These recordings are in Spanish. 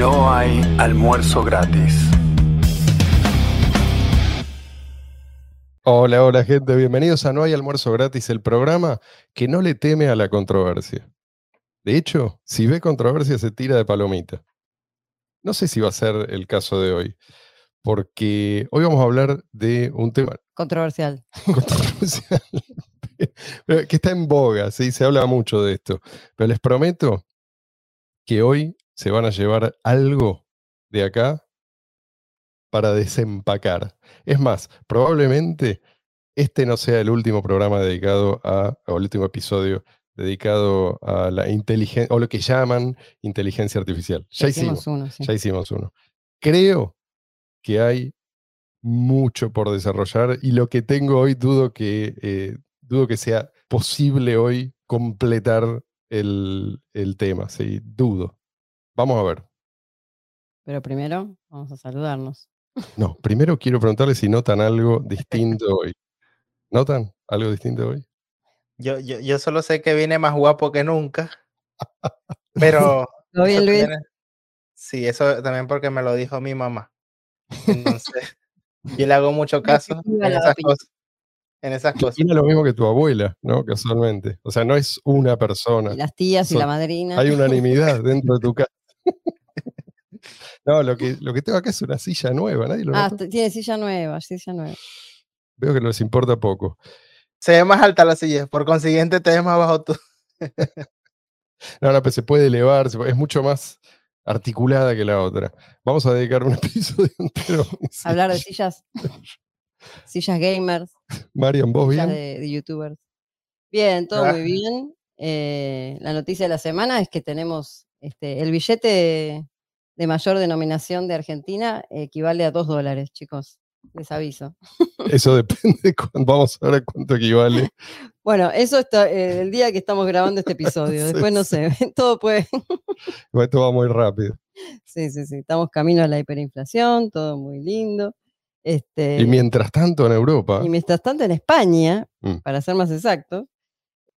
No hay almuerzo gratis. Hola, hola gente, bienvenidos a No hay almuerzo gratis, el programa que no le teme a la controversia. De hecho, si ve controversia se tira de palomita. No sé si va a ser el caso de hoy, porque hoy vamos a hablar de un tema Controversial. controversial, que está en boga, ¿sí? se habla mucho de esto. Pero les prometo que hoy se van a llevar algo de acá para desempacar. Es más, probablemente este no sea el último programa dedicado a, o el último episodio dedicado a la inteligencia, o lo que llaman inteligencia artificial. Ya hicimos, uno, sí. ya hicimos uno. Creo que hay mucho por desarrollar y lo que tengo hoy dudo que, eh, dudo que sea posible hoy completar el, el tema, sí, dudo. Vamos a ver. Pero primero vamos a saludarnos. No, primero quiero preguntarle si notan algo distinto hoy. ¿Notan algo distinto hoy? Yo, yo, yo solo sé que viene más guapo que nunca. Pero. ¿Todo bien, Luis? Sí, eso también porque me lo dijo mi mamá. Entonces, yo le hago mucho caso en esas cosas. En esas cosas. Tiene lo mismo que tu abuela, ¿no? Casualmente. O sea, no es una persona. Y las tías y Son- la madrina. Hay unanimidad dentro de tu casa. No, lo que, lo que tengo acá es una silla nueva, nadie lo Ah, notó? tiene silla nueva, silla nueva. Veo que les importa poco. Se ve más alta la silla, por consiguiente te ves más bajo tú. No, no, pero se puede elevar, se puede- es mucho más articulada que la otra. Vamos a dedicar un episodio entero. a Hablar de silla. sillas. sillas gamers, Marian, ¿vos sillas bien? de, de youtubers. Bien, todo Ah. muy bien. Eh, la noticia de la semana es que tenemos este, el billete de, mayor denominación de Argentina equivale a dos dólares, chicos. Les aviso. Eso depende. Vamos a ver cuánto equivale. Bueno, eso está eh, el día que estamos grabando este episodio. Sí, Después no sé, todo puede. Esto va muy rápido. Sí, sí, sí. Estamos camino a la hiperinflación, todo muy lindo. Este, Y mientras tanto en Europa, y mientras tanto, en España, Mm. para ser más exacto,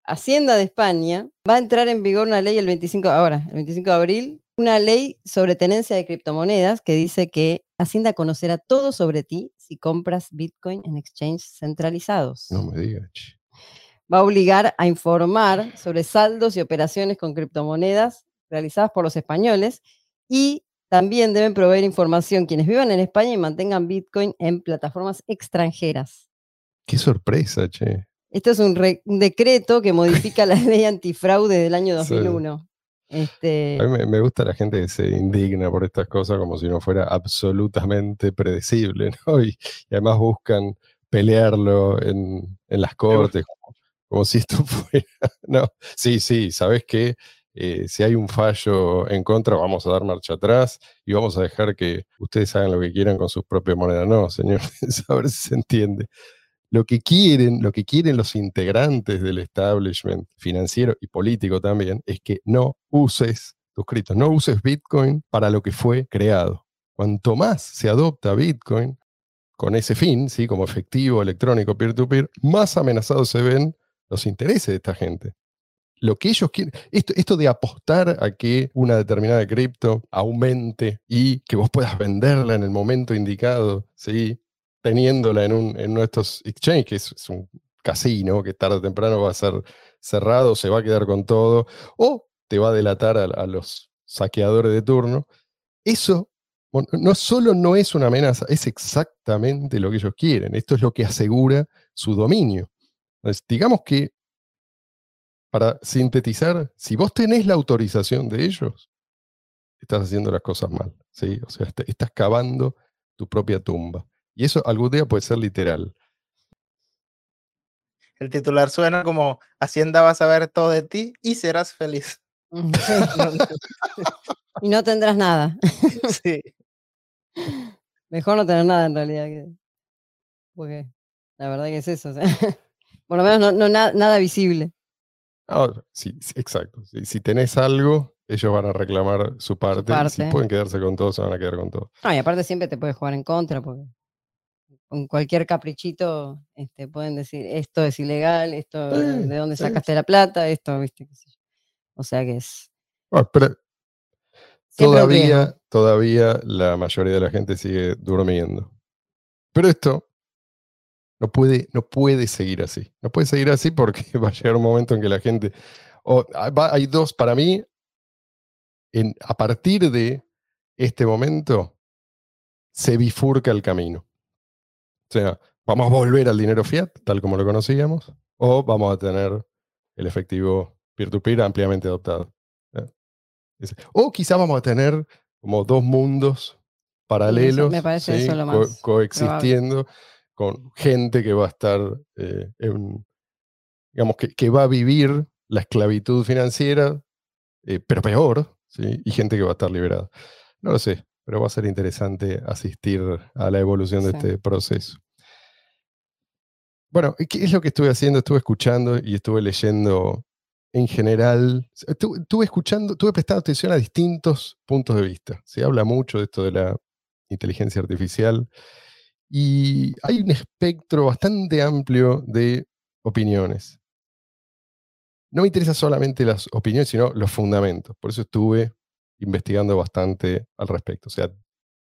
Hacienda de España va a entrar en vigor una ley el 25, ahora, el 25 de abril, una ley sobre tenencia de criptomonedas que dice que Hacienda conocerá todo sobre ti si compras Bitcoin en exchanges centralizados. no me digas. che. Va a obligar a informar sobre saldos y operaciones con criptomonedas realizadas por los españoles y también deben proveer información quienes vivan en España y mantengan Bitcoin en plataformas extranjeras. Qué sorpresa, che. Esto es un, un decreto que modifica la ley antifraude del año Sí. 2001. Este, A mí me, me gusta la gente que se indigna por estas cosas como si no fuera absolutamente predecible, ¿no? Y, y además buscan pelearlo en, en las cortes, como, como si esto fuera. No, sí, sí, ¿sabes qué? Eh, si hay un fallo en contra, vamos a dar marcha atrás y vamos a dejar que ustedes hagan lo que quieran con sus propias monedas. No, señor, a ver si se entiende. Lo que quieren, lo que quieren los integrantes del establishment financiero y político también, es que no uses tus criptos, no uses Bitcoin para lo que fue creado. Cuanto más se adopta Bitcoin con ese fin, ¿sí? como efectivo electrónico peer-to-peer, más amenazados se ven los intereses de esta gente. Lo que ellos quieren, esto, esto de apostar a que una determinada cripto aumente y que vos puedas venderla en el momento indicado, ¿sí? Teniéndola en, un, en uno exchanges, que es, es un casino que tarde o temprano va a ser cerrado, se va a quedar con todo, o te va a delatar a, los saqueadores de turno. Eso no solo no es una amenaza, es exactamente lo que ellos quieren. Esto es lo que asegura su dominio. Digamos que, para sintetizar, si vos tenés la autorización de ellos, estás haciendo las cosas mal. ¿sí? O sea, est- estás cavando tu propia tumba. Y eso algún día puede ser literal. El titular suena como Hacienda va a saber todo de ti y serás feliz. y no tendrás nada. Sí. Mejor no tener nada en realidad. que- Porque la verdad que es eso. o sea, por lo menos no, no na- nada visible. Ahora, sí, sí, exacto. Si, si tenés algo, ellos van a reclamar su parte. si pueden quedarse con todo, se van a quedar con todo. No, y aparte siempre te puedes jugar en contra, porque con cualquier caprichito este, pueden decir esto es ilegal, esto Sí, de dónde sí. sacaste la plata, esto, viste, qué sé yo. O sea que es. Ah, pero todavía, todavía la mayoría de la gente sigue durmiendo. Pero esto no puede, no puede seguir así. No puede seguir así porque va a llegar un momento en que la gente... o- va- hay dos, para mí, en, a partir de este momento, se bifurca el camino. O sea, vamos a volver al dinero fiat, tal como lo conocíamos, o vamos a tener el efectivo peer-to-peer ampliamente adoptado. ¿eh? O quizá vamos a tener como dos mundos paralelos, me parece ¿sí? eso lo co- más coexistiendo con gente que va a estar, eh, en- digamos, que, que va a vivir la esclavitud financiera, eh, pero peor, ¿sí? y gente que va a estar liberada. No lo sé, pero va a ser interesante asistir a la evolución de Sí. este proceso. Bueno, ¿y ¿qué es lo que estuve haciendo? Estuve escuchando y estuve leyendo en general. Estuve, estuve escuchando, estuve prestando atención a distintos puntos de vista. Se habla mucho de esto de la inteligencia artificial y hay un espectro bastante amplio de opiniones. No me interesan solamente las opiniones, sino los fundamentos. Por eso estuve investigando bastante al respecto. O sea,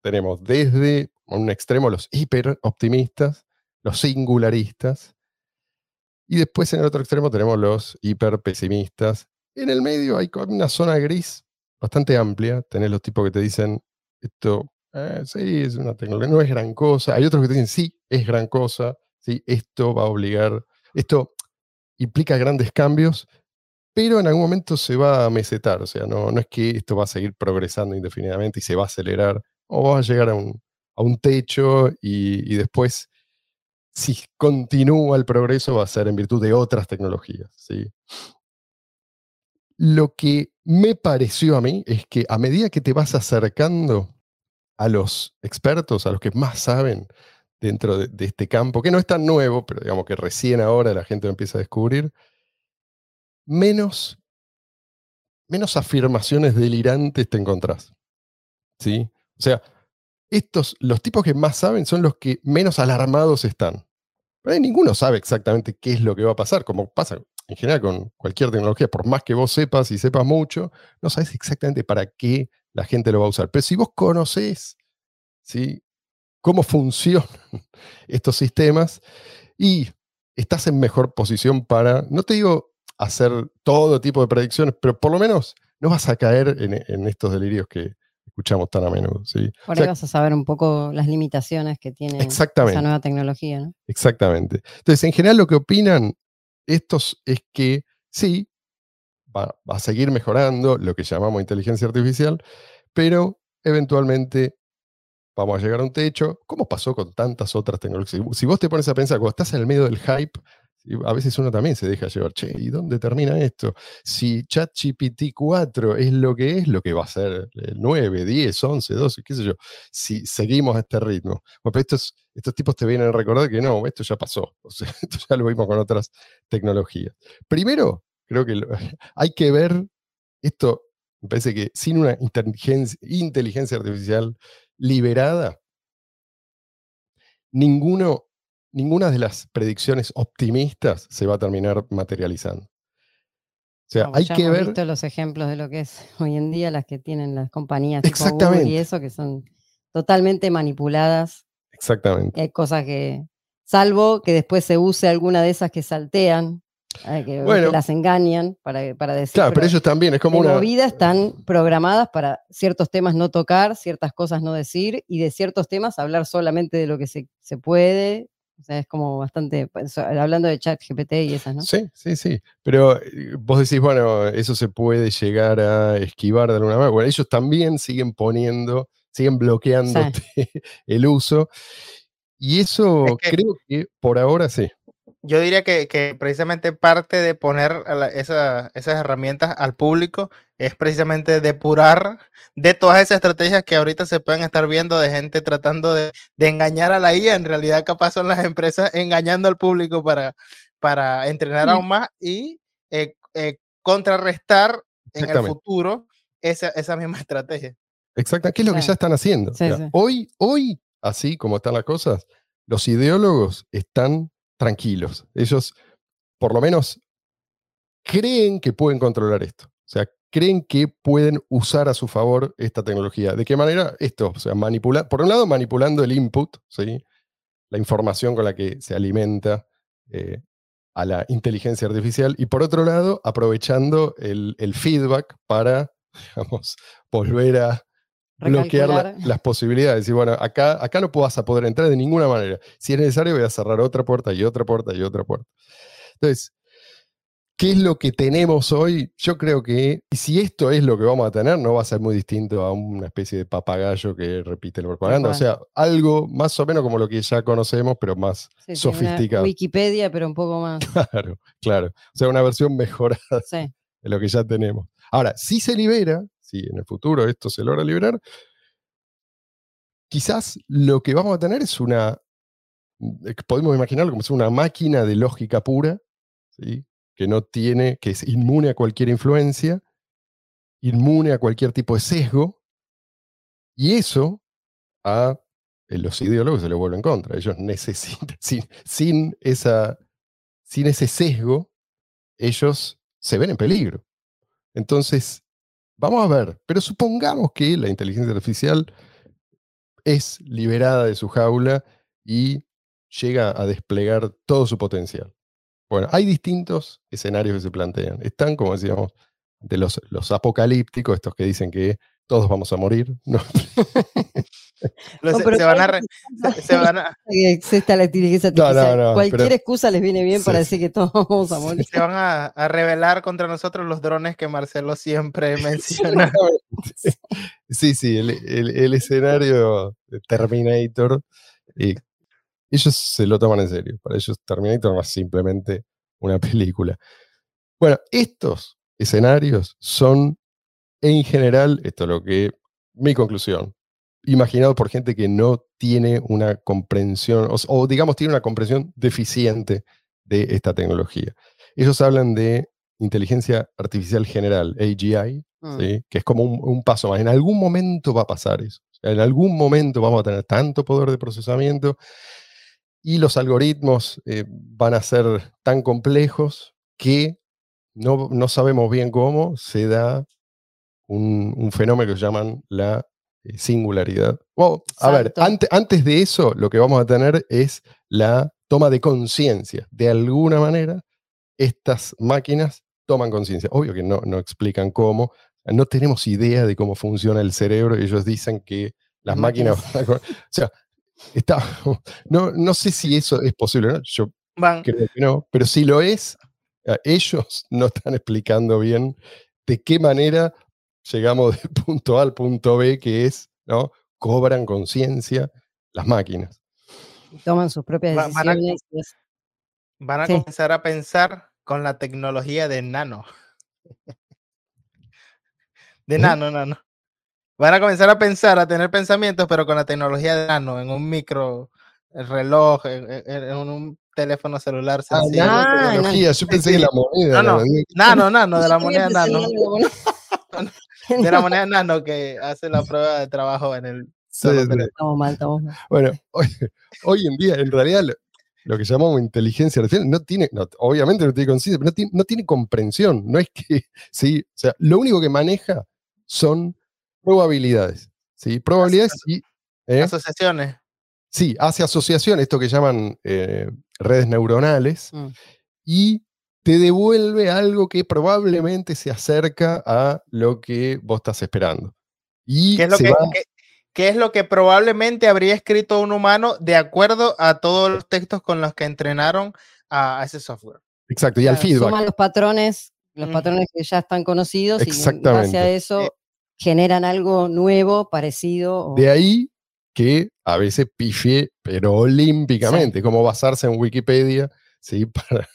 tenemos desde un extremo los hiper optimistas, los singularistas, y después en el otro extremo tenemos los hiper pesimistas. En el medio hay una zona gris bastante amplia. Tenés los tipos que te dicen, esto, eh, sí, es una tecnología, no es gran cosa. Hay otros que te dicen, sí, es gran cosa, sí, esto va a obligar, esto implica grandes cambios, pero en algún momento se va a mesetar. O sea, no, no es que esto va a seguir progresando indefinidamente y se va a acelerar, o va a llegar a un, a un techo y, y después si continúa el progreso va a ser en virtud de otras tecnologías. ¿sí? Lo que me pareció a mí es que a medida que te vas acercando a los expertos, a los que más saben dentro de, de este campo, que no es tan nuevo, pero digamos que recién ahora la gente lo empieza a descubrir, menos, menos afirmaciones delirantes te encontrás. ¿sí? O sea, estos, los tipos que más saben son los que menos alarmados están. Pero ninguno sabe exactamente qué es lo que va a pasar, como pasa en general con cualquier tecnología, por más que vos sepas y sepas mucho, no sabes exactamente para qué la gente lo va a usar. Pero si vos conocés ¿sí? cómo funcionan estos sistemas y estás en mejor posición para, no te digo hacer todo tipo de predicciones, pero por lo menos no vas a caer en, en estos delirios que escuchamos tan a menudo. ¿sí? Por O sea, ahí vas a saber un poco las limitaciones que tiene esa nueva tecnología, ¿no? Exactamente. Entonces, en general lo que opinan estos es que sí, va, va a seguir mejorando lo que llamamos inteligencia artificial, pero eventualmente vamos a llegar a un techo, como pasó con tantas otras tecnologías. Si vos te pones a pensar, cuando estás en el medio del hype, a veces uno también se deja llevar, che, ¿y dónde termina esto? Si ChatGPT 4 es lo que es, lo que va a ser el 9, 10, 11, 12, qué sé yo, si seguimos a este ritmo. Pero estos, estos tipos te vienen a recordar que no, esto ya pasó. Esto ya lo vimos con otras tecnologías. Primero, creo que hay que ver esto, me parece que sin una inteligencia, inteligencia artificial liberada, ninguno, ninguna de las predicciones optimistas se va a terminar materializando. O sea, Como hay ya que hemos ver. visto los ejemplos de lo que es hoy en día las que tienen las compañías tipo Google Exactamente. y eso, que son totalmente manipuladas. Exactamente. Hay cosas que, salvo que después se use alguna de esas que saltean, eh, que, las engañan para, para decir. Claro, pero ellos también, es como de una. movida están programadas para ciertos temas no tocar, ciertas cosas no decir y de ciertos temas hablar solamente de lo que se, se puede. O sea, es como bastante, pues, hablando de chat GPT y esas, ¿no? Sí, sí, sí. Pero eh, vos decís, bueno, eso se puede llegar a esquivar de alguna manera. Bueno, ellos también siguen poniendo, siguen bloqueándote el uso. Y eso Es que- creo que por ahora sí. Yo diría que, que precisamente parte de poner la- esa- esas herramientas al público es precisamente depurar de todas esas estrategias que ahorita se pueden estar viendo de gente tratando de, de engañar a la IA. En realidad, capaz son las empresas engañando al público para, para entrenar Sí. aún más y eh, eh, contrarrestar en el futuro esa, esa misma estrategia. Exacto, ¿qué es lo que Sí. ya están haciendo? Sí, Mira, sí. Hoy, hoy, así como están las cosas, los ideólogos están tranquilos. Ellos, por lo menos, creen que pueden controlar esto. O sea, creen que pueden usar a su favor esta tecnología. ¿De qué manera? Esto, o sea, manipular, por un lado, manipulando el input, ¿sí? la información con la que se alimenta eh, a la inteligencia artificial, y por otro lado, aprovechando el, el feedback para, digamos, volver a bloquear la- las posibilidades. Y bueno, acá, acá no vas a poder entrar de ninguna manera. Si es necesario, voy a cerrar otra puerta y otra puerta y otra puerta. Entonces, ¿qué es lo que tenemos hoy? Yo creo que si esto es lo que vamos a tener, no va a ser muy distinto a una especie de papagayo que repite la propaganda. O sea, algo más o menos como lo que ya conocemos, pero más Sí, sí, una sofisticado. Wikipedia, pero un poco más. Claro, claro. O sea, una versión mejorada Sí. de lo que ya tenemos. Ahora, si se libera, si en el futuro esto se logra liberar, quizás lo que vamos a tener es una, eh, podemos imaginarlo como una máquina de lógica pura, ¿sí? que no tiene, que es inmune a cualquier influencia, inmune a cualquier tipo de sesgo, y eso a eh, los ideólogos se lo vuelve en contra. Ellos necesitan, sin, sin, esa, sin ese sesgo, ellos se ven en peligro. Entonces, vamos a ver, pero supongamos que la inteligencia artificial es liberada de su jaula y llega a desplegar todo su potencial. Bueno, hay distintos escenarios que se plantean. Están, como decíamos, de los, apocalípticos, estos que dicen que todos vamos a morir. ¿no? No, se, se van a, re- se, se van a, No, Cualquier pero- excusa les viene bien para decir que todos vamos a morir. se van a, a rebelar contra nosotros los drones que Marcelo siempre menciona. Sí, sí, el, el- el escenario de Terminator, eh, ellos se lo toman en serio. Para ellos Terminator no es simplemente una película. Bueno, estos escenarios son, en general, esto es lo que, mi conclusión, imaginado por gente que no tiene una comprensión, o, o digamos tiene una comprensión deficiente de esta tecnología. Ellos hablan de inteligencia artificial general, AGI, Mm. ¿sí? que es como un, un paso más. En algún momento va a pasar eso. O sea, en algún momento vamos a tener tanto poder de procesamiento y los algoritmos eh, van a ser tan complejos que no, no sabemos bien cómo se da un, un fenómeno que llaman la eh, singularidad. Wow, a ver, ante- antes de eso, lo que vamos a tener es la toma de conciencia. De alguna manera, estas máquinas toman conciencia. Obvio que no, no explican cómo, no tenemos idea de cómo funciona el cerebro. Ellos dicen que las máquinas... o sea, está, no, no sé si eso es posible, ¿no? Yo Van, creo que no, pero si lo es, ellos no están explicando bien de qué manera llegamos del punto A al punto B, que es, ¿no? Cobran conciencia las máquinas. Toman sus propias Va- van a- decisiones. van a Sí. comenzar a pensar con la tecnología de nano. De ¿Eh? nano, nano. Van a comenzar a pensar, a tener pensamientos, pero con la tecnología de nano, en un micro el reloj, en, un teléfono celular sencillo. nano. Ah, nanotecnología, yo pensé sí. que la moneda. No, no, la moneda- Nano, nano, de la moneda nano. De la moneda. Nano que hace la prueba de trabajo en el Sí, sí. Estamos mal, estamos mal. Bueno, hoy, hoy en día, en realidad, lo, lo que llamamos inteligencia artificial no tiene, no, obviamente no tiene conciencia, pero no tiene, no tiene comprensión. No es que, sí, o sea, lo único que maneja son probabilidades. ¿sí? Probabilidades y. ¿eh? Asociaciones. Sí, hace asociación, esto que llaman eh, redes neuronales, Mm. y te devuelve algo que probablemente se acerca a lo que vos estás esperando. Y ¿Qué es, lo que, va- qué- qué es lo que probablemente habría escrito un humano de acuerdo a todos los textos con los que entrenaron a, a ese software? exacto, y al Claro, feedback. Suman los patrones, los patrones que ya están conocidos y base a eso Eh. generan algo nuevo, parecido. o- De ahí que a veces pifie, pero olímpicamente, como basarse en Wikipedia, ¿sí? Para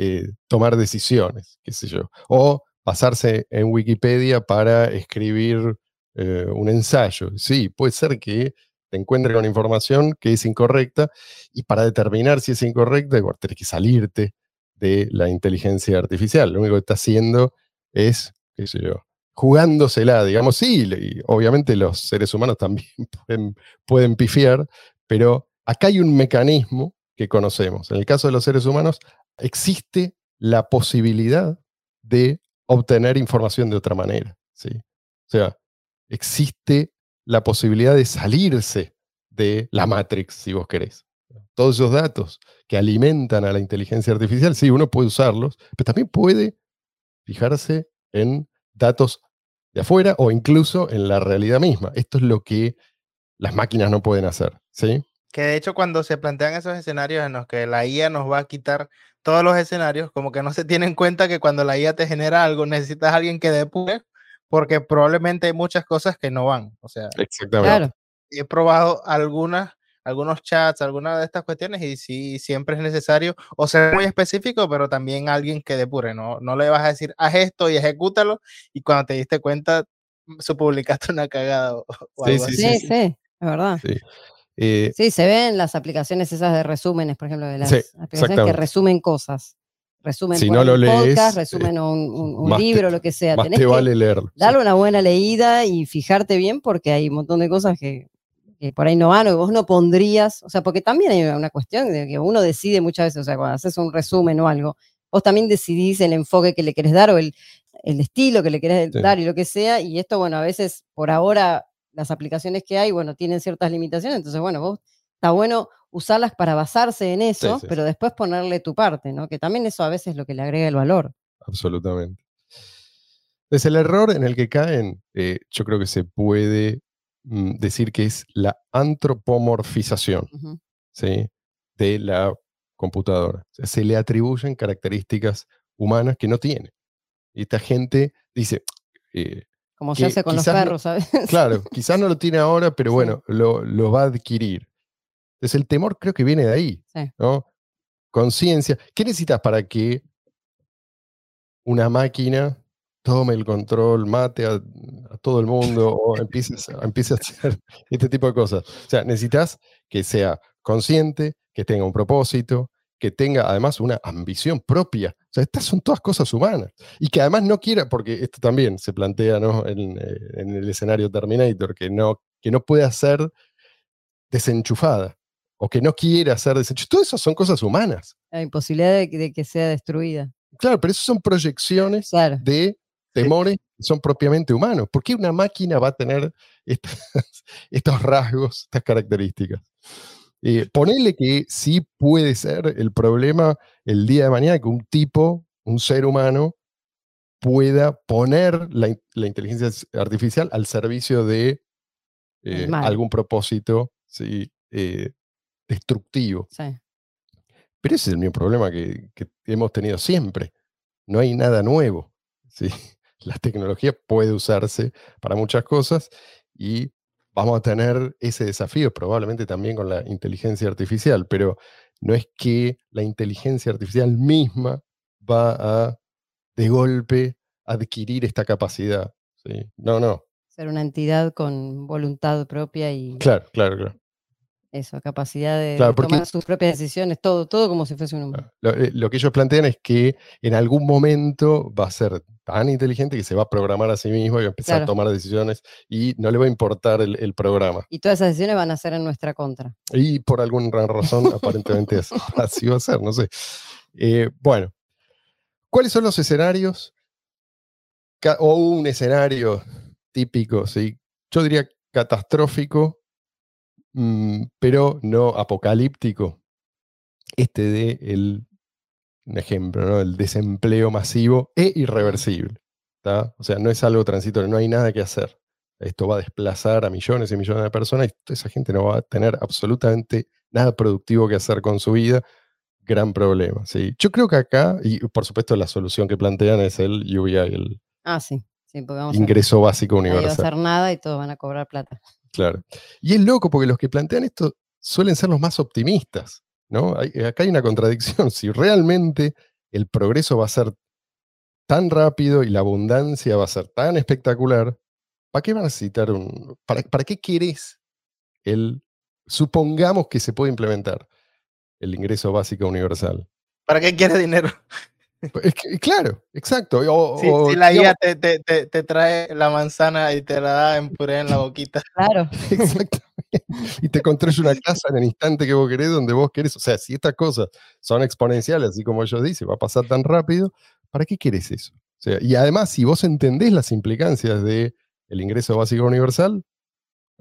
eh, tomar decisiones, qué sé yo. O basarse en Wikipedia para escribir eh, un ensayo. Sí, puede ser que te encuentres con información que es incorrecta y para determinar si es incorrecta, bueno, tenés que salirte de la inteligencia artificial. Lo único que está haciendo es, qué sé yo, jugándosela, digamos, sí, obviamente los seres humanos también pueden pifiar, pero acá hay un mecanismo que conocemos. En el caso de los seres humanos, existe la posibilidad de obtener información de otra manera. ¿sí? O sea, existe la posibilidad de salirse de la Matrix, si vos querés. Todos esos datos que alimentan a la inteligencia artificial, sí, uno puede usarlos, pero también puede fijarse en datos de afuera o incluso en la realidad misma. Esto es lo que las máquinas no pueden hacer, ¿sí? Que de hecho cuando se plantean esos escenarios en los que la IA nos va a quitar todos los escenarios, como que no se tiene en cuenta que cuando la IA te genera algo necesitas a alguien que depure, porque probablemente hay muchas cosas que no van. O sea, Exactamente. Claro. he probado algunas, algunos chats, algunas de estas cuestiones y sí, siempre es necesario o ser muy específico, pero también alguien que depure, ¿no? No le vas a decir, haz esto y ejecútalo y cuando te diste cuenta, mm, su publicaste una cagada o, o Sí, algo sí, así. Sí, sí, es verdad. Sí. Eh, Sí, se ven las aplicaciones esas de resúmenes, por ejemplo, de las Sí, aplicaciones que resumen cosas. Resumen Si no lo lees, podcast, eh, resumen un, un- un más te- libro, lo que sea. más Tenés te vale leerlo. sí. darle una buena leída y fijarte bien porque hay un montón de cosas que, que por ahí no van o que vos no pondrías. O sea, porque también hay una cuestión de que uno decide muchas veces, o sea, cuando haces un resumen o algo, vos también decidís el enfoque que le querés dar o el, el estilo que le querés Sí. dar y lo que sea. Y esto, bueno, a veces por ahora las aplicaciones que hay, bueno, tienen ciertas limitaciones. Entonces, bueno, vos está bueno usarlas para basarse en eso, sí, pero después ponerle tu parte, ¿no? Que también eso a veces es lo que le agrega el valor. absolutamente. Entonces, el error en el que caen, eh, yo creo que se puede mm, decir que es la antropomorfización. ¿sí? de la computadora. O sea, se le atribuyen características humanas que no tiene. Y esta gente dice, eh, Como se hace con los no- perros, ¿sabes? claro, quizás no lo tiene ahora, pero Sí. bueno, lo, lo va a adquirir. Entonces, el temor creo que viene de ahí, Sí. ¿no? Conciencia. ¿Qué necesitas para que una máquina tome el control, mate a, a todo el mundo o empieces, empiece a hacer este tipo de cosas? O sea, necesitas que sea consciente, que tenga un propósito, que tenga además una ambición propia. O sea, estas son todas cosas humanas. Y que además no quiera, porque esto también se plantea ¿no? en, eh, en el escenario Terminator, que no, que no pueda ser desenchufada o que no quiera ser desenchufada. Todo eso son cosas humanas. La imposibilidad de, que- de que sea destruida. Claro, pero eso son proyecciones Claro. de temores que son propiamente humanos. ¿Por qué una máquina va a tener estas- estos rasgos, estas características? Eh, ponele que sí puede ser el problema el día de mañana que un tipo, un ser humano, pueda poner la, la inteligencia artificial al servicio de eh, algún propósito sí, eh, destructivo. Sí. Pero ese es el mismo problema que, que hemos tenido siempre. No hay nada nuevo. ¿sí? La tecnología puede usarse para muchas cosas y vamos a tener ese desafío probablemente también con la inteligencia artificial, pero no es que la inteligencia artificial misma va a de golpe adquirir esta capacidad. ¿sí? No, no. Ser una entidad con voluntad propia y Claro, claro, claro. eso, capacidad de, Claro, de porque- tomar sus propias decisiones, todo, todo como si fuese un humano. Lo, eh, lo que ellos plantean es que en algún momento va a ser tan inteligente que se va a programar a sí mismo y va a empezar Claro. a tomar decisiones y no le va a importar el, el programa. Y todas esas decisiones van a ser en nuestra contra. Y por alguna razón, aparentemente así va a ser, no sé. Eh, bueno, ¿cuáles son los escenarios? O un escenario típico, ¿sí? Yo diría catastrófico, mm, pero no apocalíptico. Este de el, un ejemplo, ¿no? El desempleo masivo e irreversible. ¿tá? O sea, no es algo transitorio, no hay nada que hacer. Esto va a desplazar a millones y millones de personas y toda esa gente no va a tener absolutamente nada productivo que hacer con su vida. Gran problema. ¿sí? Yo creo que acá, y por supuesto la solución que plantean es el UBI, el Ah, sí, a ingreso básico nadie va a universal. hacer nada y todos van a cobrar plata. Claro. Y es loco porque los que plantean esto suelen ser los más optimistas, ¿no? Hay- acá hay una contradicción. Si realmente el progreso va a ser tan rápido y la abundancia va a ser tan espectacular, ¿para qué van a necesitar un... ¿Para, para qué querés el... Supongamos que se puede implementar el ingreso básico universal. ¿Para qué quieres dinero? Es que- claro, exacto. O- Si, o, si la IA te, te, te, te trae la manzana y te la da en puré en la boquita. Claro, Exactamente. Y te construye una casa en el instante que vos querés, donde vos querés. O sea, si estas cosas son exponenciales, así como ellos dicen, va a pasar tan rápido, ¿para qué querés eso? O sea, y además, si vos entendés las implicancias del el ingreso básico universal,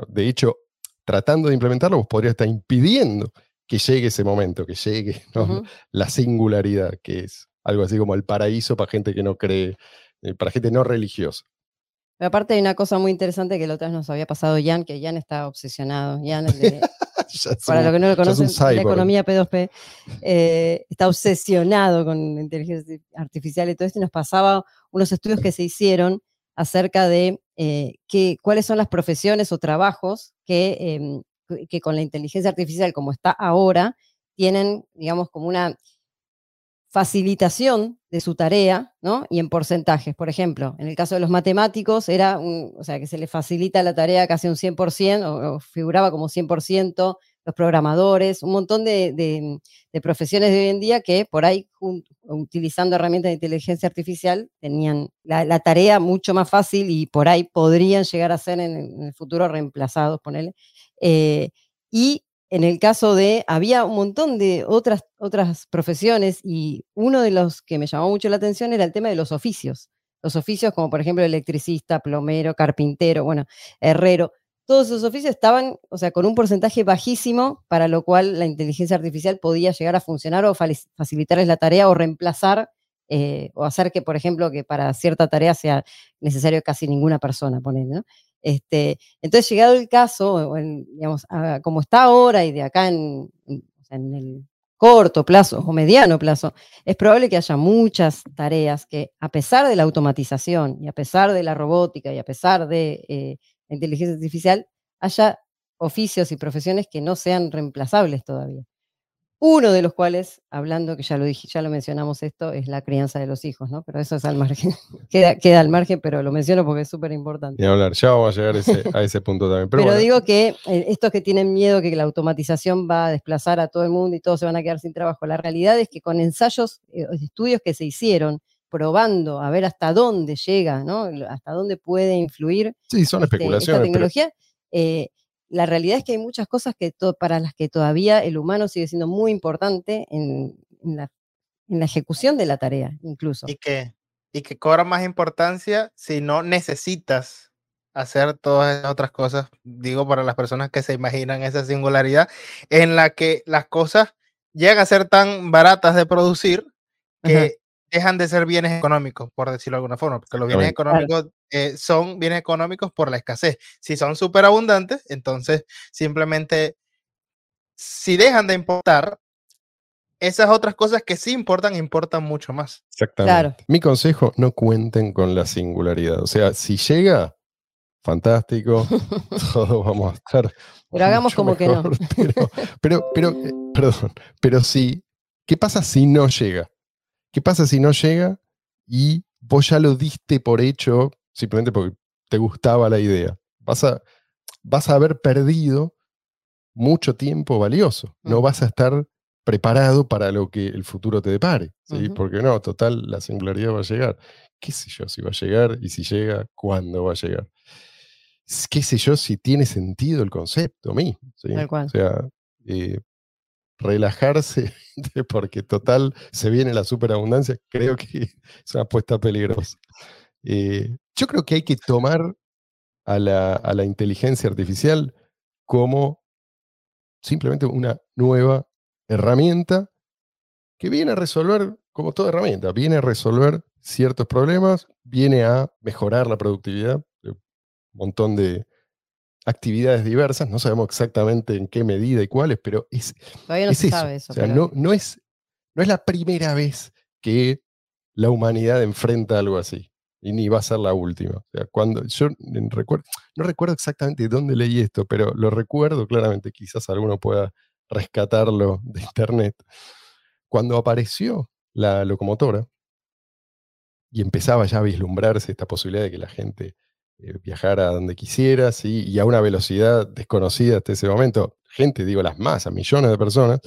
de hecho, tratando de implementarlo, vos podrías estar impidiendo que llegue ese momento, que llegue la singularidad, que es algo así como el paraíso para gente que no cree, eh, para gente no religiosa. Pero aparte hay una cosa muy interesante que la otra vez nos había pasado Jan, que Jan está obsesionado. Jan, de- para los que no lo conocen, la economía P2P, eh, está obsesionado con la inteligencia artificial y todo esto, y nos pasaba unos estudios que se hicieron acerca de eh, cuáles son las profesiones o trabajos que, em, que con la inteligencia artificial, como está ahora, tienen, digamos, como una facilitación de su tarea, ¿no? Y en porcentajes. Por ejemplo, en el caso de los matemáticos, era un, o sea, que se les facilita la tarea casi un 100%, o, o figuraba como 100%, los programadores, un montón de, profesiones de hoy en día que por ahí, utilizando herramientas de inteligencia artificial, tenían la, tarea mucho más fácil y por ahí podrían llegar a ser en, el- en el futuro reemplazados, ponele. Eh, y en el caso de, había un montón de otras, otras profesiones y uno de los que me llamó mucho la atención era el tema de los oficios. Los oficios como por ejemplo electricista, plomero, carpintero, bueno, herrero. Todos esos oficios estaban, o sea, con un porcentaje bajísimo, para lo cual la inteligencia artificial podía llegar a funcionar o facilitarles la tarea o reemplazar eh, o hacer que, por ejemplo, que para cierta tarea sea necesario casi ninguna persona, poner, ¿no? Este, entonces, llegado el caso, digamos, como está ahora y de acá en el corto plazo o mediano plazo, es probable que haya muchas tareas que, a pesar de la automatización y a pesar de la robótica y a pesar de eh, la inteligencia artificial, haya oficios y profesiones que no sean reemplazables todavía. Uno de los cuales, hablando, que ya lo dije, ya lo mencionamos esto, es la crianza de los hijos, ¿no? Pero eso es al margen, queda, queda al margen, pero lo menciono porque es súper importante. Ni hablar, ya vamos a llegar a ese, a ese punto también. Pero, Pero, bueno, digo que eh, estos que tienen miedo que la automatización va a desplazar a todo el mundo y todos se van a quedar sin trabajo, la realidad es que con ensayos, eh, estudios que se hicieron, probando a ver hasta dónde llega, ¿no? Hasta dónde puede influir sí, son este, esta especulaciones. pero- tecnología, eh, la realidad es que hay muchas cosas que para las que todavía el humano sigue siendo muy importante en, en la, en la ejecución de la tarea, incluso. y que, y que cobra más importancia si no necesitas hacer todas esas otras cosas, digo para las personas que se imaginan esa singularidad, en la que las cosas llegan a ser tan baratas de producir que Ajá. Dejan de ser bienes económicos, por decirlo de alguna forma, porque los bienes económicos eh, son bienes económicos por la escasez. Si son súper abundantes, entonces simplemente, si dejan de importar, esas otras cosas que sí importan, importan mucho más. Exactamente. Claro. Mi consejo, no cuenten con la singularidad. O sea, si llega, fantástico, todos vamos a estar. Pero hagamos como que no. Pero, pero, pero, eh, perdón, pero sí, ¿qué pasa si no llega? ¿Qué pasa si no llega y vos ya lo diste por hecho simplemente porque te gustaba la idea? Vas a, vas a haber perdido mucho tiempo valioso. No Mm. vas a estar preparado para lo que el futuro te depare. ¿sí? Ujú. Porque no, total, la singularidad va a llegar. ¿Qué sé yo si va a llegar? Y si llega, ¿cuándo va a llegar? ¿Qué sé yo si tiene sentido el concepto mismo? ¿sí? Tal cual. O sea, eh, relajarse, porque total se viene la superabundancia, creo que es una apuesta peligrosa. Eh, yo creo que hay que tomar a la, a la inteligencia artificial como simplemente una nueva herramienta que viene a resolver, como toda herramienta, viene a resolver ciertos problemas, viene a mejorar la productividad un montón de actividades diversas, no sabemos exactamente en qué medida y cuáles, pero es, Todavía no es se eso. sabe eso. o sea, pero- no, no, es, no es la primera vez que la humanidad enfrenta algo así. Y ni va a ser la última. O sea, cuando yo recuerdo, no recuerdo exactamente dónde leí esto, pero lo recuerdo claramente, quizás alguno pueda rescatarlo de internet. Cuando apareció la locomotora y empezaba ya a vislumbrarse esta posibilidad de que la gente eh, viajara a donde quisiera, ¿sí? y a una velocidad desconocida hasta ese momento, gente, digo, las masas, millones de personas,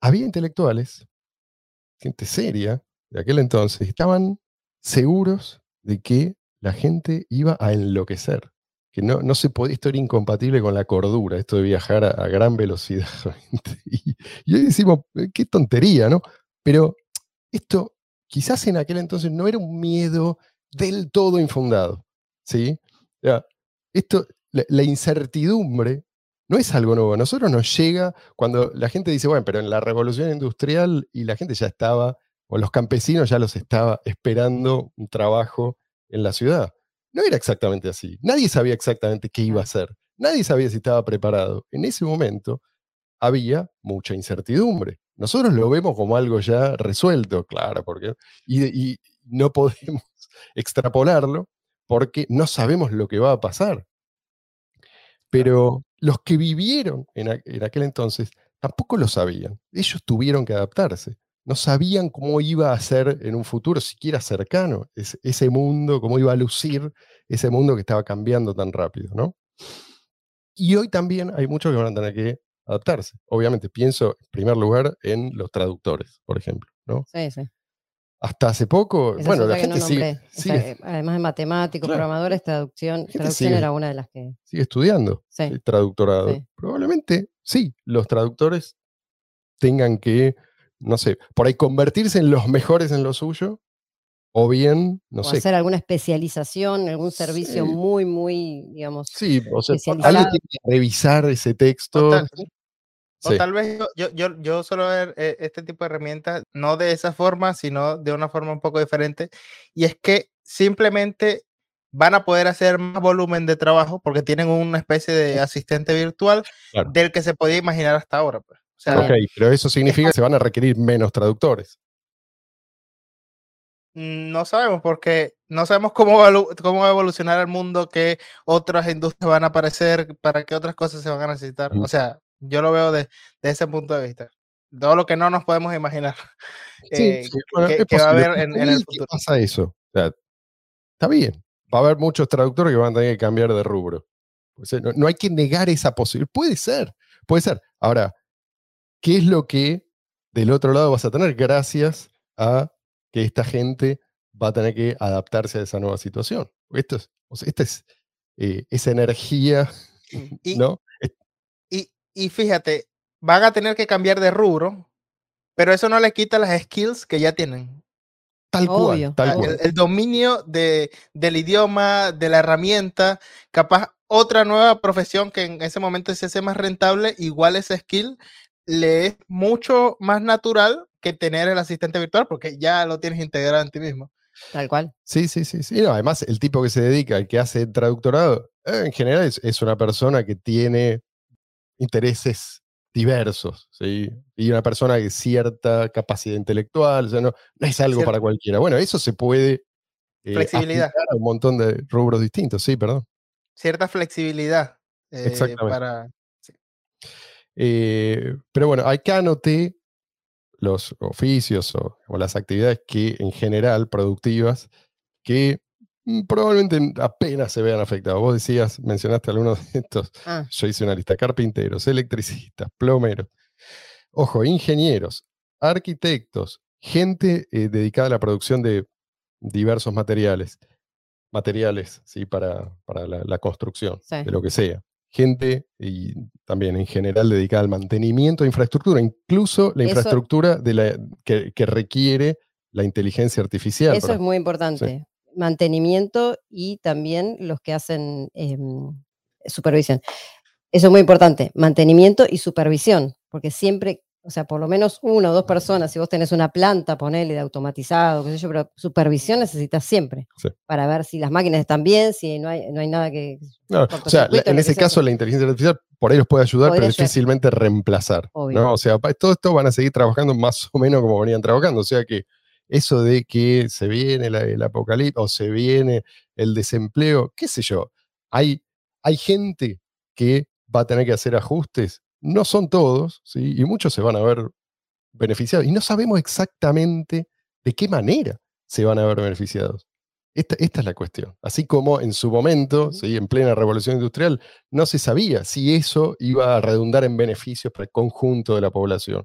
había intelectuales, gente seria de aquel entonces, estaban seguros de que la gente iba a enloquecer, que no, no se podía, esto era incompatible con la cordura, esto de viajar a, a gran velocidad. y, y hoy decimos, "Eh, qué tontería, ¿no? Pero esto quizás en aquel entonces no era un miedo del todo infundado. ¿Sí? Ya, esto, la, la incertidumbre no es algo nuevo. A nosotros nos llega cuando la gente dice, bueno, pero en la revolución industrial y la gente ya estaba, o los campesinos ya los estaba esperando un trabajo en la ciudad. No era exactamente así. Nadie sabía exactamente qué iba a hacer. Nadie sabía si estaba preparado. En ese momento había mucha incertidumbre. Nosotros lo vemos como algo ya resuelto, claro, porque y, y no podemos extrapolarlo porque no sabemos lo que va a pasar. Pero los que vivieron en, aquel entonces tampoco lo sabían. Ellos tuvieron que adaptarse. No sabían cómo iba a ser en un futuro siquiera cercano ese, ese mundo, cómo iba a lucir ese mundo que estaba cambiando tan rápido, ¿no? Y hoy también hay muchos que van a tener que adaptarse. Obviamente, pienso en primer lugar en los traductores, por ejemplo, ¿no? Sí, sí. Hasta hace poco, Esa bueno, la gente no sigue, eh, además de matemáticos, Claro. programadores, traducción. Traducción sigue- era una de las que. sigue estudiando Sí. el traductorado. Sí. Probablemente sí, los traductores tengan que, no sé, por ahí convertirse en los mejores en lo suyo, o bien, no o sé, hacer alguna especialización, algún servicio Sí. muy, muy, digamos. sí, o sea, alguien tiene que revisar ese texto. Total. O Sí. tal vez yo, yo, yo, yo suelo ver eh, este tipo de herramientas no de esa forma, sino de una forma un poco diferente. Y es que simplemente van a poder hacer más volumen de trabajo porque tienen una especie de asistente virtual Claro. del que se podía imaginar hasta ahora. pues. O sea, También. Ok, pero eso significa que se van a requerir menos traductores. mm, no sabemos porque no sabemos cómo va, a lu- cómo va a evolucionar el mundo, qué otras industrias van a aparecer, para qué otras cosas se van a necesitar. O sea, yo lo veo de, de ese punto de vista. Todo lo que no nos podemos imaginar. eh, Sí, que- es que va a haber en- el mí, ¿qué futuro. pasa eso? O sea, está bien. Va a haber muchos traductores que van a tener que cambiar de rubro. O sea, no, no hay que negar esa posibilidad. Puede ser, puede ser. Ahora, ¿qué es lo que del otro lado vas a tener gracias a que esta gente va a tener que adaptarse a esa nueva situación? Esto es, o sea, esta es eh, esa energía, Y- ¿no? Y, fíjate, van a tener que cambiar de rubro, pero eso no les quita las skills que ya tienen. Tal Obvio, cual, tal cual. El, el dominio de, del idioma, de la herramienta, capaz otra nueva profesión que en ese momento se hace más rentable, igual ese skill le es mucho más natural que tener el asistente virtual porque ya lo tienes integrado en ti mismo. Tal cual. Sí, sí, sí, sí. No, además, el tipo que se dedica, el que hace traductorado, eh, en general es, es una persona que tiene intereses diversos, ¿sí? Y una persona de cierta capacidad intelectual, o sea, no, no es algo Cierto. para cualquiera. Bueno, eso se puede eh, Flexibilidad. a un montón de rubros distintos, sí, perdón. Cierta flexibilidad eh, Exactamente. para... Eh, pero bueno, acá anoté los oficios o, o las actividades que en general productivas que probablemente apenas se vean afectados. Vos decías, mencionaste algunos de estos. Ah, Yo hice una lista, carpinteros, electricistas, plomeros, ojo, ingenieros, arquitectos, gente eh, dedicada a la producción de diversos materiales, materiales, ¿sí? Para, para la, la construcción, Sí. de lo que sea. Gente y también en general dedicada al mantenimiento de infraestructura, incluso la Eso- infraestructura de la, que, que requiere la inteligencia artificial. eso para- es muy importante. Mantenimiento y también los que hacen em, supervisión. Eso es muy importante. Mantenimiento y supervisión. Porque siempre, o sea, por lo menos una o dos personas, si vos tenés una planta, ponele de automatizado, qué sé yo, pero supervisión necesitas siempre. Sí. Para ver si las máquinas están bien, si no hay, no hay nada que. No, o sea, en ese sea, caso la inteligencia artificial por ahí los puede ayudar, Podría pero ayudar. difícilmente reemplazar. ¿no? O sea, todo esto van a seguir trabajando más o menos como venían trabajando. O sea que eso de que se viene la- el apocalipsis o se viene el desempleo, qué sé yo, hay, hay gente que va a tener que hacer ajustes. No son todos, ¿sí? y muchos se van a ver beneficiados. Y no sabemos exactamente de qué manera se van a ver beneficiados. Esta, esta es la cuestión. Así como en su momento. ¿sí? en plena revolución industrial, no se sabía si eso iba a redundar en beneficios para el conjunto de la población.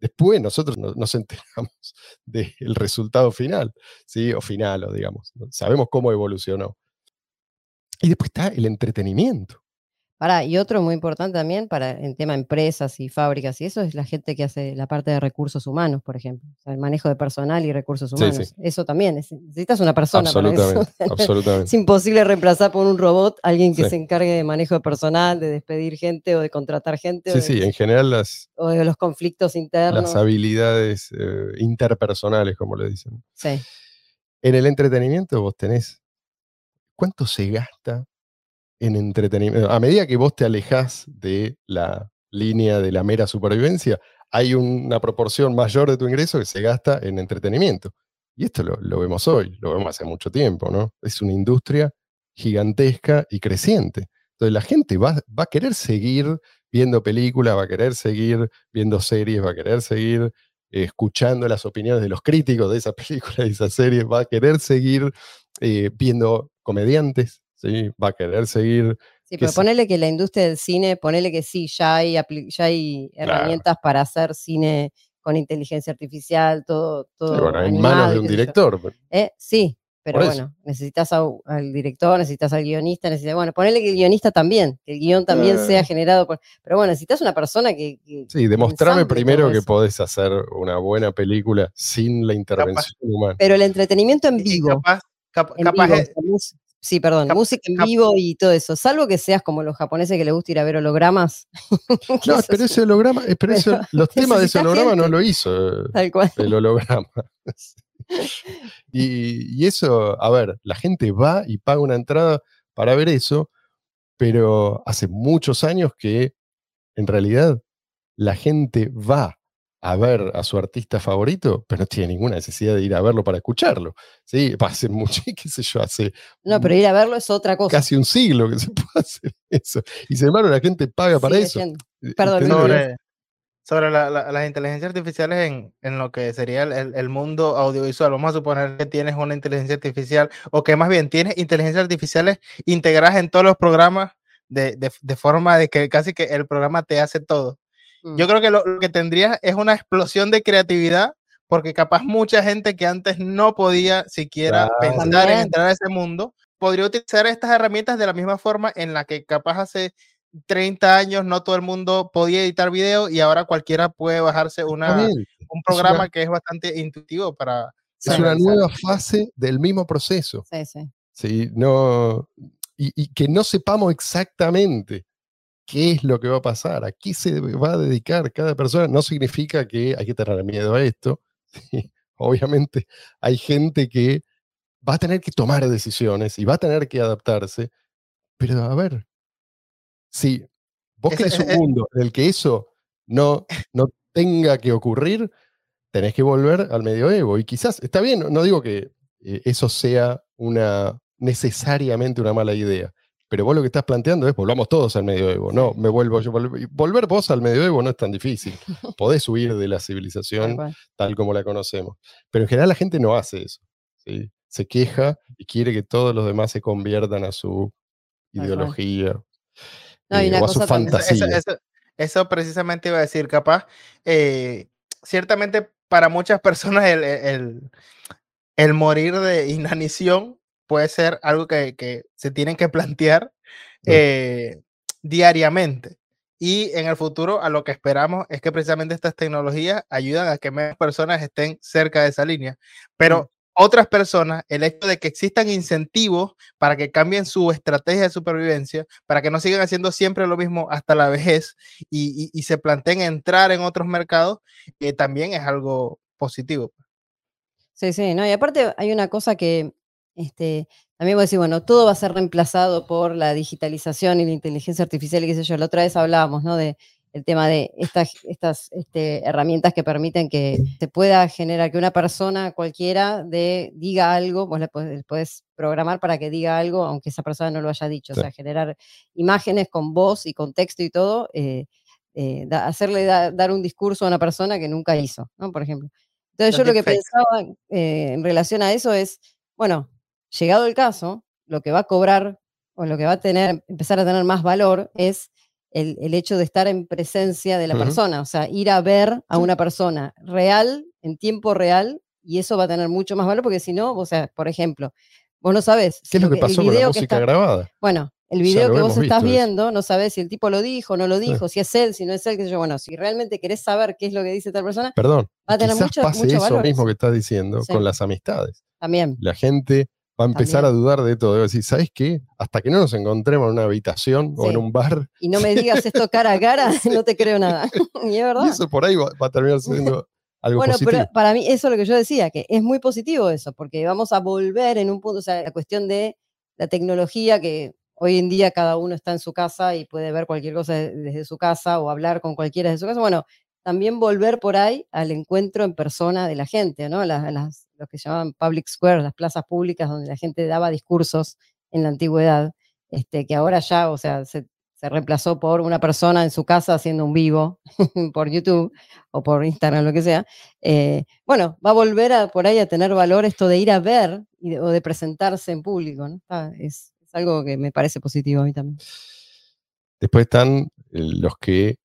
Después nosotros no- nos enteramos del resultado final, ¿sí? o final, o digamos. Sabemos cómo evolucionó. Y después está el entretenimiento. Y otro muy importante también para en tema empresas y fábricas y eso es la gente que hace la parte de recursos humanos, por ejemplo. O sea, el manejo de personal y recursos humanos. sí. Eso también, es- necesitas una persona para eso. Absolutamente, Es absolutamente. imposible reemplazar por un robot a alguien que Sí. se encargue de manejo de personal, de despedir gente o de contratar gente o, Sí, de, sí, en general las, o de los conflictos internos. las habilidades eh, interpersonales, como le dicen. Sí. En el entretenimiento vos tenés, ¿cuánto se gasta en entretenimiento? A medida que vos te alejás de la línea de la mera supervivencia, hay una proporción mayor de tu ingreso que se gasta en entretenimiento. Y esto lo, vemos hoy, lo vemos hace mucho tiempo, ¿no? Es una industria gigantesca y creciente. Entonces la gente va, va a querer seguir viendo películas, va a querer seguir viendo series, va a querer seguir escuchando las opiniones de los críticos de esa película, de esa serie, va a querer seguir eh, viendo comediantes, ¿sí? va a querer seguir... Sí, pero ponele que la industria del cine, ponele que sí, ya hay, ya hay Claro. herramientas para hacer cine con inteligencia artificial, todo, todo sí, bueno, en manos de un director. pero- Eh, sí, pero bueno, necesitas al director, necesitas al guionista, necesitas, bueno, ponele que el guionista también, que el guion también Eh. sea generado por, pero bueno, necesitas una persona que, que- Sí, demostrame primero que podés hacer una buena película sin la intervención humana. Pero el entretenimiento en vivo, capaz, cap- en capaz vivo, es- sí, perdón, cap- música en vivo y todo eso, salvo que seas como los japoneses que les gusta ir a ver hologramas. No, pero ese holograma, eh, pero los temas de ese holograma no lo hizo tal cual. el holograma. y, y eso, a ver, la gente va y paga una entrada para ver eso, pero hace muchos años que en realidad la gente va a ver a su artista favorito, pero no tiene ninguna necesidad de ir a verlo para escucharlo. Sí, hace mucho, qué sé yo, hace No, pero ir a verlo es otra cosa. casi un siglo que se puede hacer eso. Y sin embargo la gente paga para eso. Eh, Perdón, ¿entendés lo que- sobre, sobre la- la- las inteligencias artificiales en, en lo que sería el, el- el mundo audiovisual. Vamos a suponer que tienes una inteligencia artificial o que más bien tienes inteligencias artificiales integradas en todos los programas de, de- de forma de que casi que el programa te hace todo. Yo creo que lo, lo que tendrías es una explosión de creatividad porque capaz mucha gente que antes no podía siquiera Claro. pensar en entrar a ese mundo podría utilizar estas herramientas de la misma forma en la que capaz hace 30 años no todo el mundo podía editar video y ahora cualquiera puede bajarse una, un una- programa que es bastante intuitivo para... Es para una realizar. nueva fase del mismo proceso. Sí, sí. ¿sí? No, y, y que no sepamos exactamente qué es lo que va a pasar, a qué se va a dedicar cada persona, no significa que hay que tener miedo a esto. ¿sí? Obviamente hay gente que va a tener que tomar decisiones y va a tener que adaptarse, pero a ver, si vos querés un e- e- mundo en el que eso no, no tenga que ocurrir, tenés que volver al medioevo. Y quizás, está bien, no- no digo que eh, eso sea una necesariamente una mala idea, pero vos lo que estás planteando es volvamos todos al medioevo. No, me vuelvo yo. volver- vos al medioevo no es tan difícil. Podés huir de la civilización tal como la conocemos. Pero en general la gente no hace eso. ¿sí? Se queja y quiere que todos los demás se conviertan a su ideología No, y eh, o a su Eso- fantasía. eso- eso precisamente iba a decir, capaz, eh, ciertamente para muchas personas el, el- el morir de inanición puede ser algo que, que se tienen que plantear Sí. eh, diariamente. Y en el futuro a lo que esperamos es que precisamente estas tecnologías ayudan a que menos personas estén cerca de esa línea. Pero otras personas, el hecho de que existan incentivos para que cambien su estrategia de supervivencia, para que no sigan haciendo siempre lo mismo hasta la vejez y, y- y se planteen entrar en otros mercados, eh, también es algo positivo. Sí, sí, no, y aparte hay una cosa que este, también voy a decir, bueno, todo va a ser reemplazado por la digitalización y la inteligencia artificial y qué sé yo. La otra vez hablábamos, ¿no? De el tema de estas, estas este, herramientas que permiten que se pueda generar que una persona cualquiera de, diga algo, vos le podés, programar para que diga algo, aunque esa persona no lo haya dicho. Sí. O sea, generar imágenes con voz y con texto y todo, eh, eh, da- hacerle da- dar un discurso a una persona que nunca hizo, ¿no? Por ejemplo. Entonces Los yo lo que pensaba eh, en relación a eso es, bueno, llegado el caso, lo que va a cobrar o lo que va a tener, empezar a tener más valor es el, el hecho de estar en presencia de la persona, o sea, ir a ver a una persona real, en tiempo real, y eso va a tener mucho más valor porque si no, o sea, por ejemplo, vos no sabes. ¿Qué es lo que el pasó con la video que música está- grabada? bueno, el video que vos estás visto viendo, no sabés si el tipo lo dijo, no lo dijo, si es él, si no es él, qué sé yo. Bueno, si realmente querés saber qué es lo que dice tal persona, Perdón, va a tener mucho, pase mucho eso valor. mismo que estás diciendo Sí. con las amistades. También. La gente va a empezar También. a dudar de todo. A decir, ¿sabes qué? Hasta que no nos encontremos en una habitación o Sí. en un bar, Y no me digas esto cara a cara, no te creo nada. y es verdad. y eso por ahí va, va a terminar siendo algo Bueno, positivo. pero para mí eso es lo que yo decía, que es muy positivo eso, porque vamos a volver en un punto, o sea, la cuestión de la tecnología que hoy en día cada uno está en su casa y puede ver cualquier cosa de- desde su casa o hablar con cualquiera desde su casa. Bueno, también volver por ahí al encuentro en persona de la gente, ¿no? Las, las- lo que llamaban public square, las plazas públicas donde la gente daba discursos en la antigüedad, este, que ahora ya, o sea, se, reemplazó por una persona en su casa haciendo un vivo por YouTube o por Instagram, lo que sea. Eh, bueno, va a volver por ahí a tener valor esto de ir a ver o de presentarse en público, ¿no? Es algo que me parece positivo a mí también. Después están eh, los que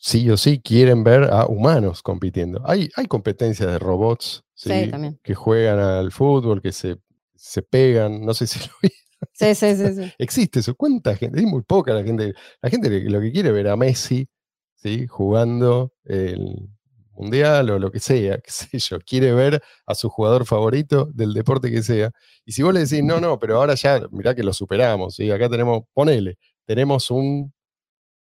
sí o sí quieren ver a humanos compitiendo. Hay, hay competencias de robots Sí, ¿sí? también. que juegan al fútbol, que se, se pegan, no sé si lo vi. Sí, sí, sí, sí. Existe eso. ¿Cuánta gente? Es muy poca la gente. La gente lo que quiere ver a Messi ¿sí? jugando el mundial o lo que sea, qué sé yo, quiere ver a su jugador favorito del deporte que sea. Y si vos le decís, no, no, pero ahora ya, mirá que lo superamos, ¿sí? acá tenemos, ponele, tenemos un,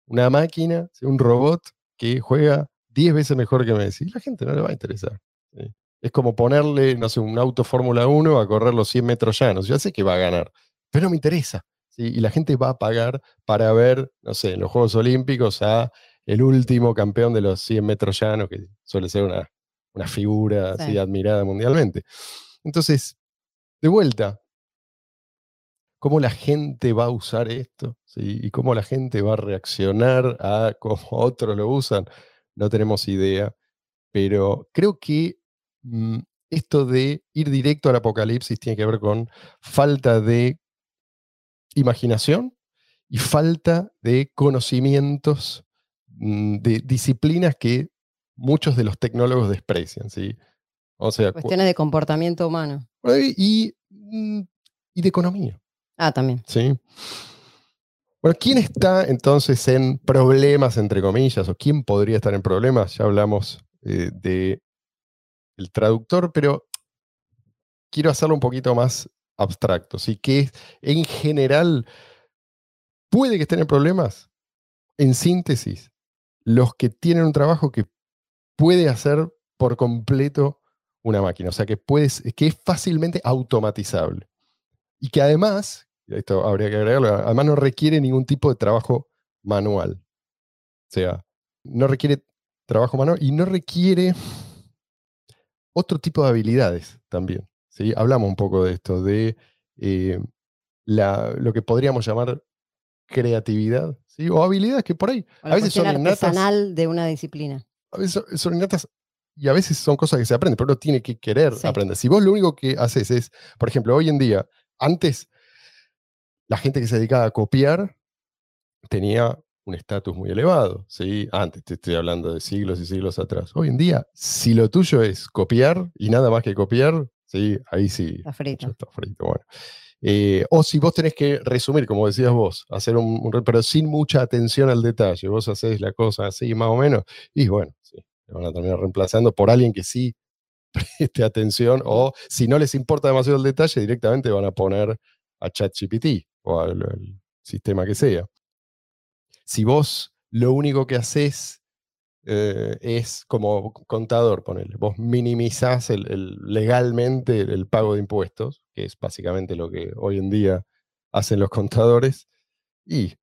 una máquina, un robot que juega 10 veces mejor que Messi. La gente no le va a interesar. ¿sí? Es como ponerle, no sé, un auto Fórmula 1 a correr los 100 metros llanos. Ya sé que va a ganar, pero no me interesa. ¿sí? Y la gente va a pagar para ver, no sé, en los Juegos Olímpicos a el último campeón de los 100 metros llanos, que suele ser una, una figura así admirada mundialmente. Entonces, de vuelta, cómo la gente va a usar esto ¿sí? y cómo la gente va a reaccionar a cómo otros lo usan, no tenemos idea, pero creo que mm, esto de ir directo al apocalipsis tiene que ver con falta de imaginación y falta de conocimientos mm, de disciplinas que muchos de los tecnólogos desprecian, ¿sí? O sea, cu- Cuestiones de comportamiento humano. ahí, y, mm, y de economía. Ah, también. ¿sí? Bueno, ¿quién está entonces en problemas, entre comillas, o quién podría estar en problemas? Ya hablamos eh, de el traductor, pero quiero hacerlo un poquito más abstracto, ¿sí? Que en general puede que estén en problemas. En síntesis, los que tienen un trabajo que puede hacer por completo una máquina, o sea, que, puedes, que es fácilmente automatizable. Y que además, esto habría que agregarlo, además no requiere ningún tipo de trabajo manual. O sea, no requiere trabajo manual y no requiere otro tipo de habilidades también. ¿sí? Hablamos un poco de esto, de eh, la- lo que podríamos llamar creatividad, ¿sí? o habilidades que por ahí O a veces son innatas, de una disciplina. a veces son- son innatas y a veces son cosas que se aprenden, pero uno tiene que querer Sí. aprender. Si vos lo único que haces es, por ejemplo, hoy en día, antes la gente que se dedicaba a copiar tenía un estatus muy elevado, ¿sí? Antes te estoy hablando de siglos y siglos atrás. Hoy en día, si lo tuyo es copiar y nada más que copiar, ¿sí? Ahí sí, Está frito. está frito, bueno. Eh, o si vos tenés que resumir, como decías vos, hacer un, pero sin mucha atención al detalle, vos hacés la cosa así más o menos, y bueno, sí, te van a terminar reemplazando por alguien que sí preste atención, o si no les importa demasiado el detalle, directamente van a poner a ChatGPT o al, sistema que sea. Si vos lo único que haces eh, es como contador, ponele. Vos minimizás legalmente el pago de impuestos, que es básicamente lo que hoy en día hacen los contadores, y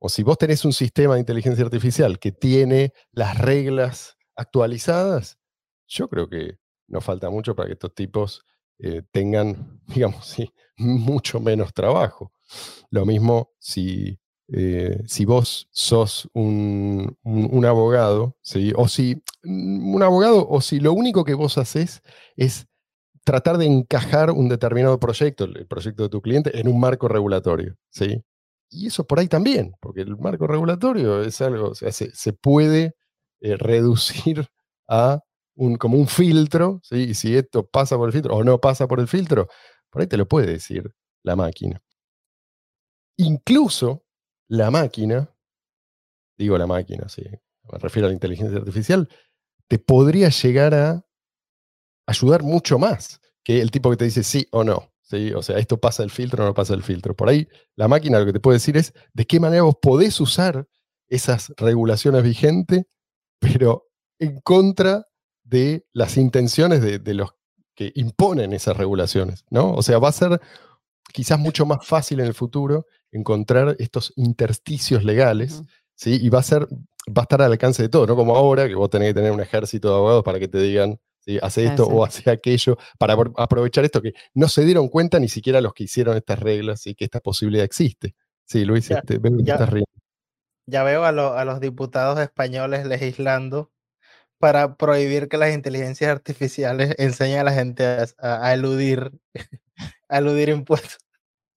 o si vos tenés un sistema de inteligencia artificial que tiene las reglas actualizadas, yo creo que no falta mucho para que estos tipos eh, tengan, digamos, sí, mucho menos trabajo. Lo mismo si, eh, si vos sos un, un- abogado, ¿sí? o si mm, un abogado, o si lo único que vos haces es tratar de encajar un determinado proyecto, el proyecto de tu cliente, en un marco regulatorio. ¿sí? Y eso por ahí también, porque el marco regulatorio es algo, o sea, se, se puede eh, reducir a un, como un filtro, ¿sí? y si esto pasa por el filtro o no pasa por el filtro, por ahí te lo puede decir la máquina. Incluso la máquina, digo la máquina, sí, me refiero a la inteligencia artificial, te podría llegar a ayudar mucho más que el tipo que te dice sí o no. ¿sí? O sea, esto pasa el filtro o no pasa el filtro. Por ahí la máquina lo que te puede decir es de qué manera vos podés usar esas regulaciones vigentes, pero en contra de las intenciones de, de los que imponen esas regulaciones, ¿no? O sea, va a ser quizás mucho más fácil en el futuro encontrar estos intersticios legales, ¿sí? Y va a ser, va a estar al alcance de todo, ¿no? Como ahora, que vos tenés que tener un ejército de abogados para que te digan, ¿sí? hace esto o hace aquello, para aprovechar esto que no se dieron cuenta ni siquiera los que hicieron estas reglas y que esta posibilidad existe. Sí, Luis, Ya, este, veo que ya. estás riendo. Ya veo a, lo- a los diputados españoles legislando para prohibir que las inteligencias artificiales enseñen a la gente a, a- a eludir, a eludir impuestos.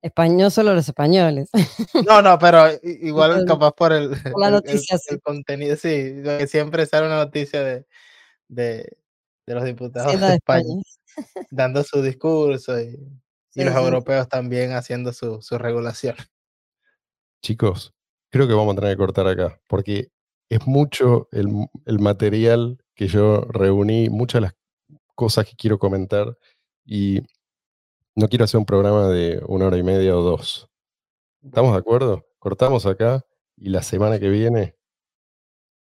Español solo los españoles. No, no, pero igual Por- capaz por el, por la el- el- noticia, sí. el contenido, sí, que siempre sale una noticia de, de, de los diputados de de España España. dando su discurso y, los sí. europeos también haciendo su, su regulación. Chicos, creo que vamos a tener que cortar acá, porque es mucho el, el material que yo reuní, muchas de las cosas que quiero comentar, y no quiero hacer un programa de una hora y media o dos. ¿Estamos de acuerdo? Cortamos acá y la semana que viene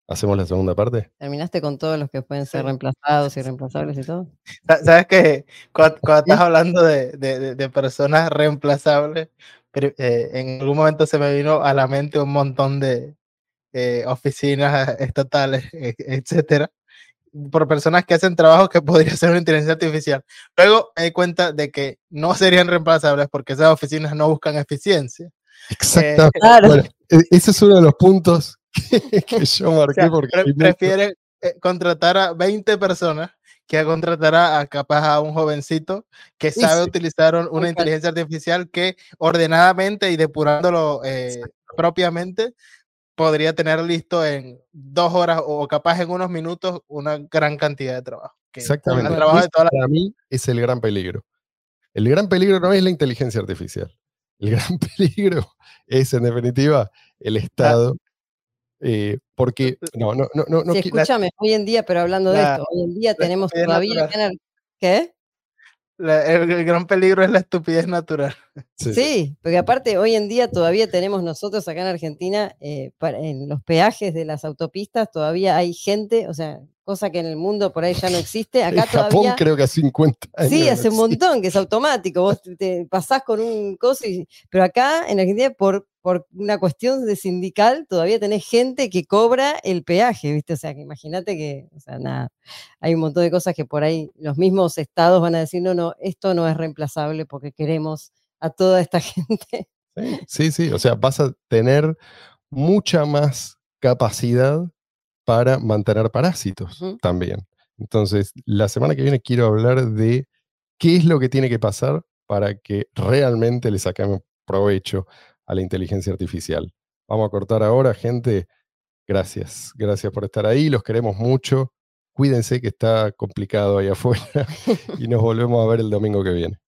hacemos la segunda parte. ¿Terminaste con todos los que pueden ser reemplazados y reemplazables y todo? Sa- ¿Sabes que Cuando, estás hablando de, de- de- personas reemplazables, pri- eh, en algún momento se me vino a la mente un montón de eh, oficinas estatales, e- etcétera, por personas que hacen trabajos que podría ser una inteligencia artificial. Luego me di cuenta de que no serían reemplazables porque esas oficinas no buscan eficiencia. Exactamente. Claro. Bueno, e- ese es uno de los puntos que, que yo O marqué sea, porque pre- prefieren eh, contratar a 20 personas que a contratar a, capaz a un jovencito que sabe sí. utilizar un- una inteligencia artificial que ordenadamente y depurándolo eh, propiamente podría tener listo en dos horas o capaz en unos minutos una gran cantidad de trabajo. que Exactamente. el trabajo de toda la- Para mí es el gran peligro. El gran peligro no es la inteligencia artificial. El gran peligro es, en definitiva, el Estado. eh, porque, no, no, no, no, no sí, escúchame, hoy en día, pero hablando de La- esto, hoy en día tenemos todavía Ar- ¿Qué? La- el, el gran peligro es la estupidez natural. sí, sí. Sí, porque aparte hoy en día todavía tenemos nosotros acá en Argentina, eh, para- en los peajes de las autopistas todavía hay gente, o sea, cosa que en el mundo por ahí ya no existe, En acá Japón todavía... creo que hace 50 años. Sí, hace un montón que es automático. Vos te- te pasás con un coso y. Pero acá en Argentina, por, por una cuestión de sindical, todavía tenés gente que cobra el peaje, ¿viste? O sea, que imagínate que, o sea, nada, hay un montón de cosas que por ahí los mismos estados van a decir, no, no, esto no es reemplazable porque queremos a toda esta gente. Sí, sí, sí, o sea, vas a tener mucha más capacidad para mantener parásitos también. Entonces, la semana que viene quiero hablar de qué es lo que tiene que pasar para que realmente le saquemos provecho a la inteligencia artificial. Vamos a cortar ahora, gente. Gracias, gracias por estar ahí, los queremos mucho. Cuídense que está complicado ahí afuera y nos volvemos a ver el domingo que viene.